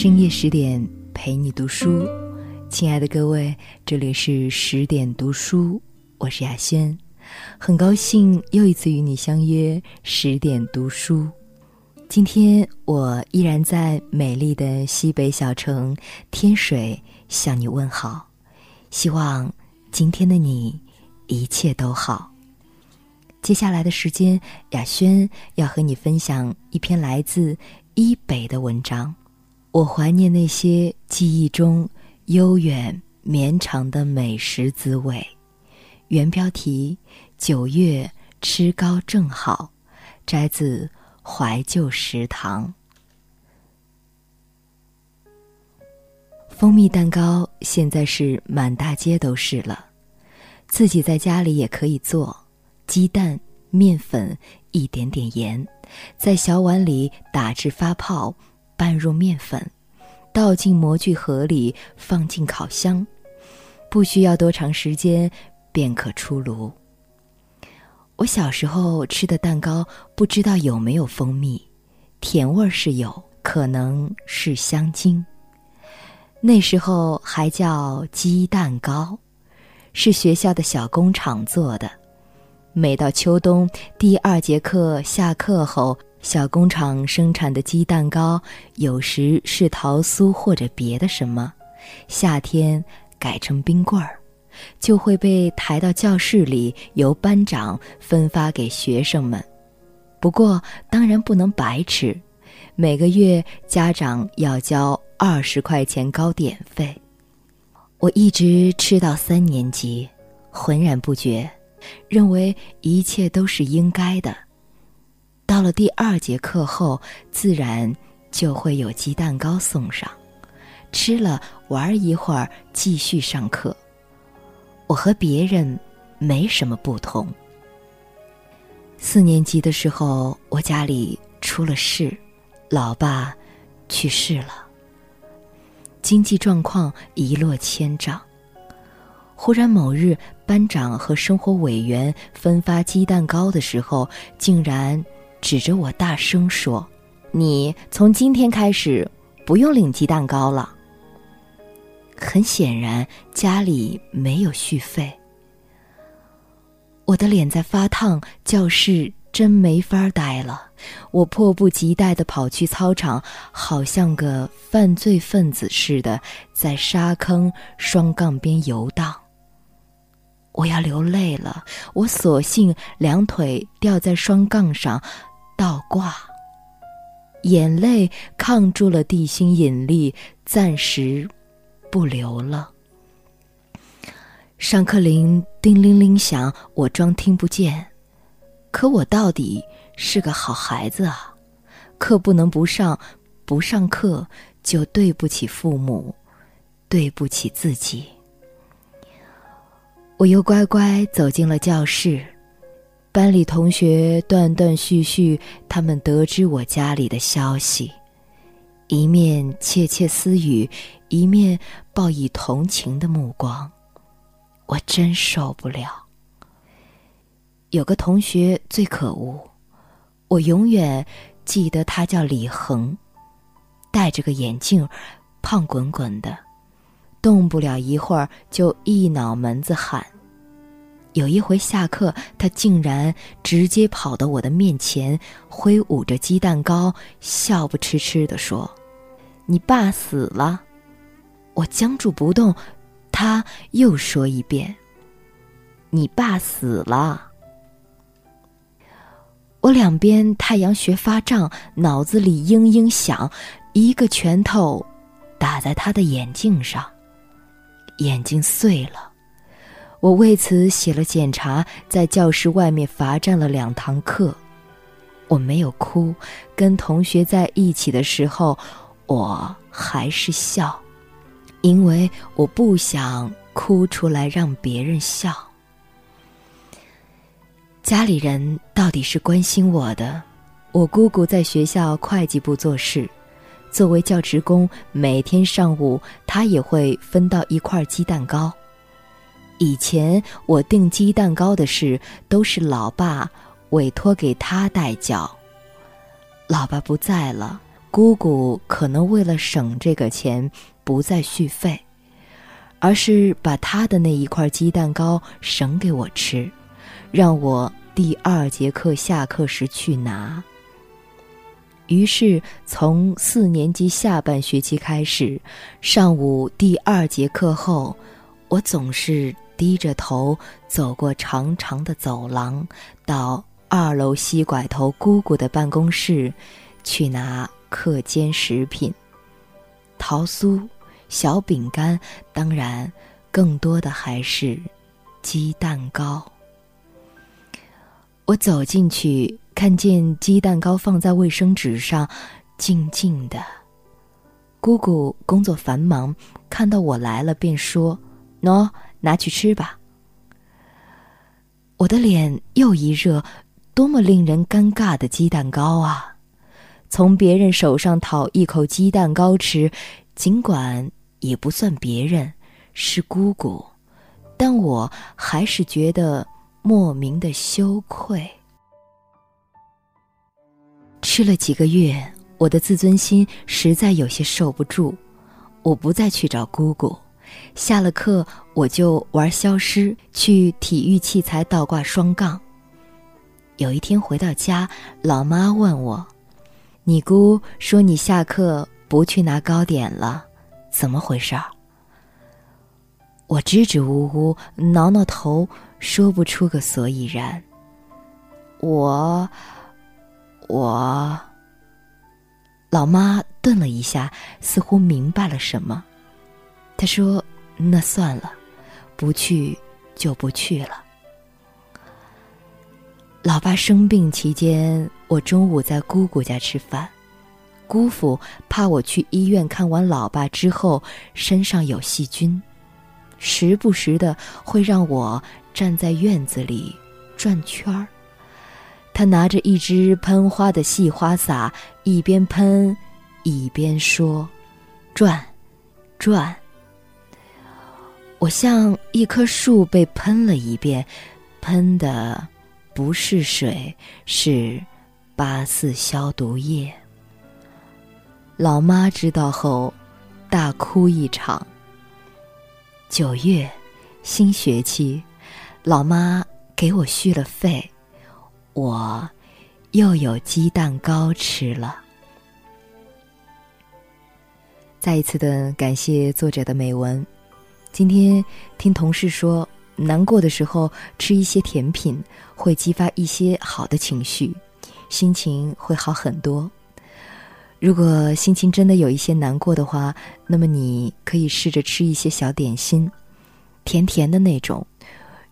深夜十点陪你读书，亲爱的各位，这里是十点读书，我是雅轩，很高兴又一次与你相约十点读书。今天我依然在美丽的西北小城天水向你问好，希望今天的你一切都好。接下来的时间，雅轩要和你分享一篇来自伊北的文章。我怀念那些记忆中悠远绵长的美食滋味。原标题：九月吃糕正好，摘自怀旧食堂。蜂蜜蛋糕现在是满大街都是了，自己在家里也可以做。鸡蛋、面粉、一点点盐，在小碗里打至发泡，拌入面粉，倒进模具盒里，放进烤箱，不需要多长时间便可出炉。我小时候吃的蛋糕，不知道有没有蜂蜜，甜味儿是有，可能是香精。那时候还叫鸡蛋糕，是学校的小工厂做的。每到秋冬第二节课下课后，小工厂生产的鸡蛋糕，有时是桃酥或者别的什么，夏天改成冰棍儿，就会被抬到教室里，由班长分发给学生们。不过当然不能白吃，每个月家长要交二十块钱糕点费。我一直吃到三年级，浑然不觉。认为一切都是应该的。到了第二节课后，自然就会有鸡蛋糕送上，吃了玩一会儿，继续上课。我和别人没什么不同。四年级的时候，我家里出了事，老爸去世了，经济状况一落千丈。忽然某日，班长和生活委员分发鸡蛋糕的时候，竟然指着我大声说：“你从今天开始不用领鸡蛋糕了。”很显然，家里没有续费。我的脸在发烫，教室真没法待了。我迫不及待地跑去操场，好像个犯罪分子似的，在沙坑双杠边游荡。我要流泪了，我索性两腿吊在双杠上，倒挂。眼泪抗住了地心引力，暂时不流了。上课铃叮铃铃响，我装听不见，可我到底是个好孩子啊！课不能不上，不上课就对不起父母，对不起自己。我又乖乖走进了教室，班里同学断断续续，他们得知我家里的消息，一面窃窃私语，一面报以同情的目光，我真受不了。有个同学最可恶，我永远记得他叫李恒，戴着个眼镜，胖滚滚的。动不了一会儿，就一脑门子汗。有一回下课，他竟然直接跑到我的面前，挥舞着鸡蛋糕，笑不痴痴地说：“你爸死了。”我僵住不动，他又说一遍：“你爸死了。”我两边太阳穴发胀，脑子里嘤嘤响，一个拳头打在他的眼镜上。眼睛碎了，我为此写了检查，在教室外面罚站了两堂课。我没有哭，跟同学在一起的时候，我还是笑，因为我不想哭出来让别人笑。家里人到底是关心我的，我姑姑在学校会计部做事。作为教职工，每天上午她也会分到一块鸡蛋糕。以前我订鸡蛋糕的事都是老爸委托给他代缴。老爸不在了，姑姑可能为了省这个钱，不再续费，而是把她的那一块鸡蛋糕省给我吃，让我第二节课下课时去拿。于是，从四年级下半学期开始，上午第二节课后，我总是低着头走过长长的走廊，到二楼西拐头姑姑的办公室，去拿课间食品——桃酥、小饼干，当然，更多的还是鸡蛋糕。我走进去。看见鸡蛋糕放在卫生纸上，静静的。姑姑工作繁忙，看到我来了，便说：“喏，拿去吃吧。”我的脸又一热，多么令人尴尬的鸡蛋糕啊！从别人手上讨一口鸡蛋糕吃，尽管也不算别人，是姑姑，但我还是觉得莫名的羞愧。吃了几个月，我的自尊心实在有些受不住。我不再去找姑姑，下了课我就玩消失，去体育器材倒挂双杠。有一天回到家，老妈问我：“你姑说你下课不去拿糕点了，怎么回事儿？”我支支吾吾，挠挠头，说不出个所以然。我。我老妈顿了一下，似乎明白了什么。她说：“那算了，不去就不去了。”老爸生病期间，我中午在姑姑家吃饭。姑父怕我去医院看完老爸之后身上有细菌，时不时的会让我站在院子里转圈儿。他拿着一支喷花的细花洒，一边喷，一边说：“转，转。”我像一棵树被喷了一遍，喷的不是水，是八四消毒液。老妈知道后，大哭一场。九月，新学期，老妈给我续了费。我又有鸡蛋糕吃了。再一次的感谢作者的美文。今天听同事说，难过的时候吃一些甜品会激发一些好的情绪，心情会好很多。如果心情真的有一些难过的话，那么你可以试着吃一些小点心，甜甜的那种，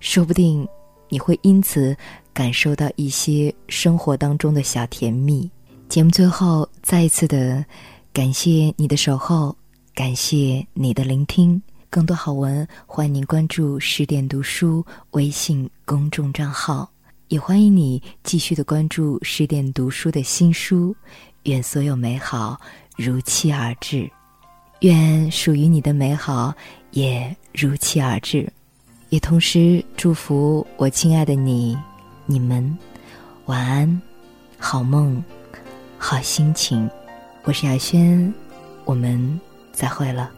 说不定你会因此。感受到一些生活当中的小甜蜜。节目最后再一次的感谢你的守候，感谢你的聆听。更多好文，欢迎您关注十点读书微信公众账号，也欢迎你继续的关注十点读书的新书。愿所有美好如期而至，愿属于你的美好也如期而至，也同时祝福我亲爱的你。你们晚安，好梦，好心情。我是雅轩，我们再会了。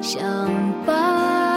相伴。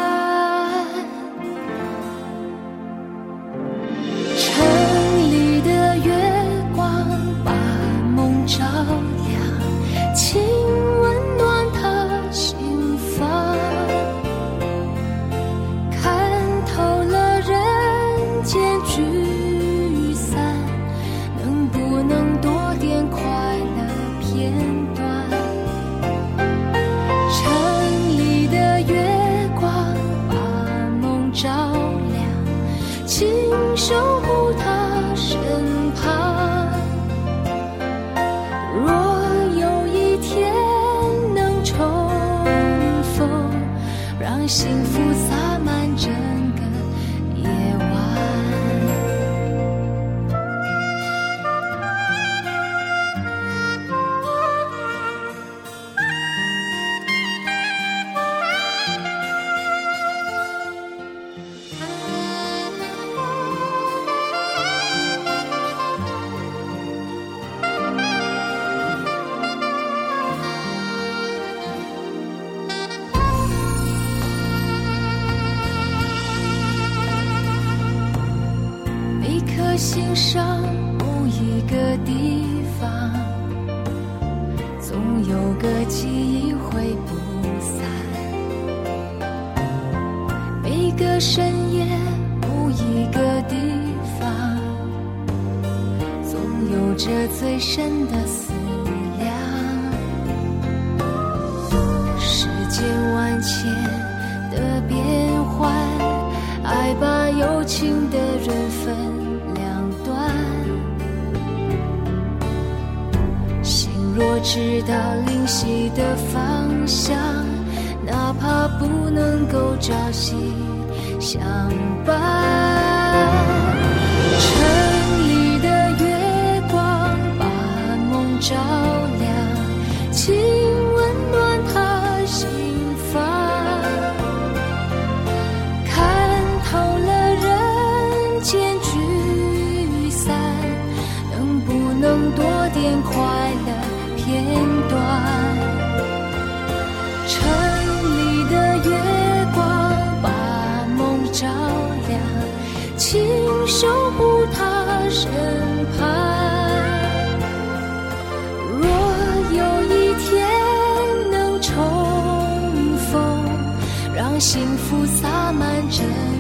上某一个地方，总有个记忆会不散。每个深夜某一个地方，总有着最深的直到灵犀的方向，哪怕不能够朝夕相伴。照亮，请守护他身旁。若有一天能重逢，让幸福洒满整。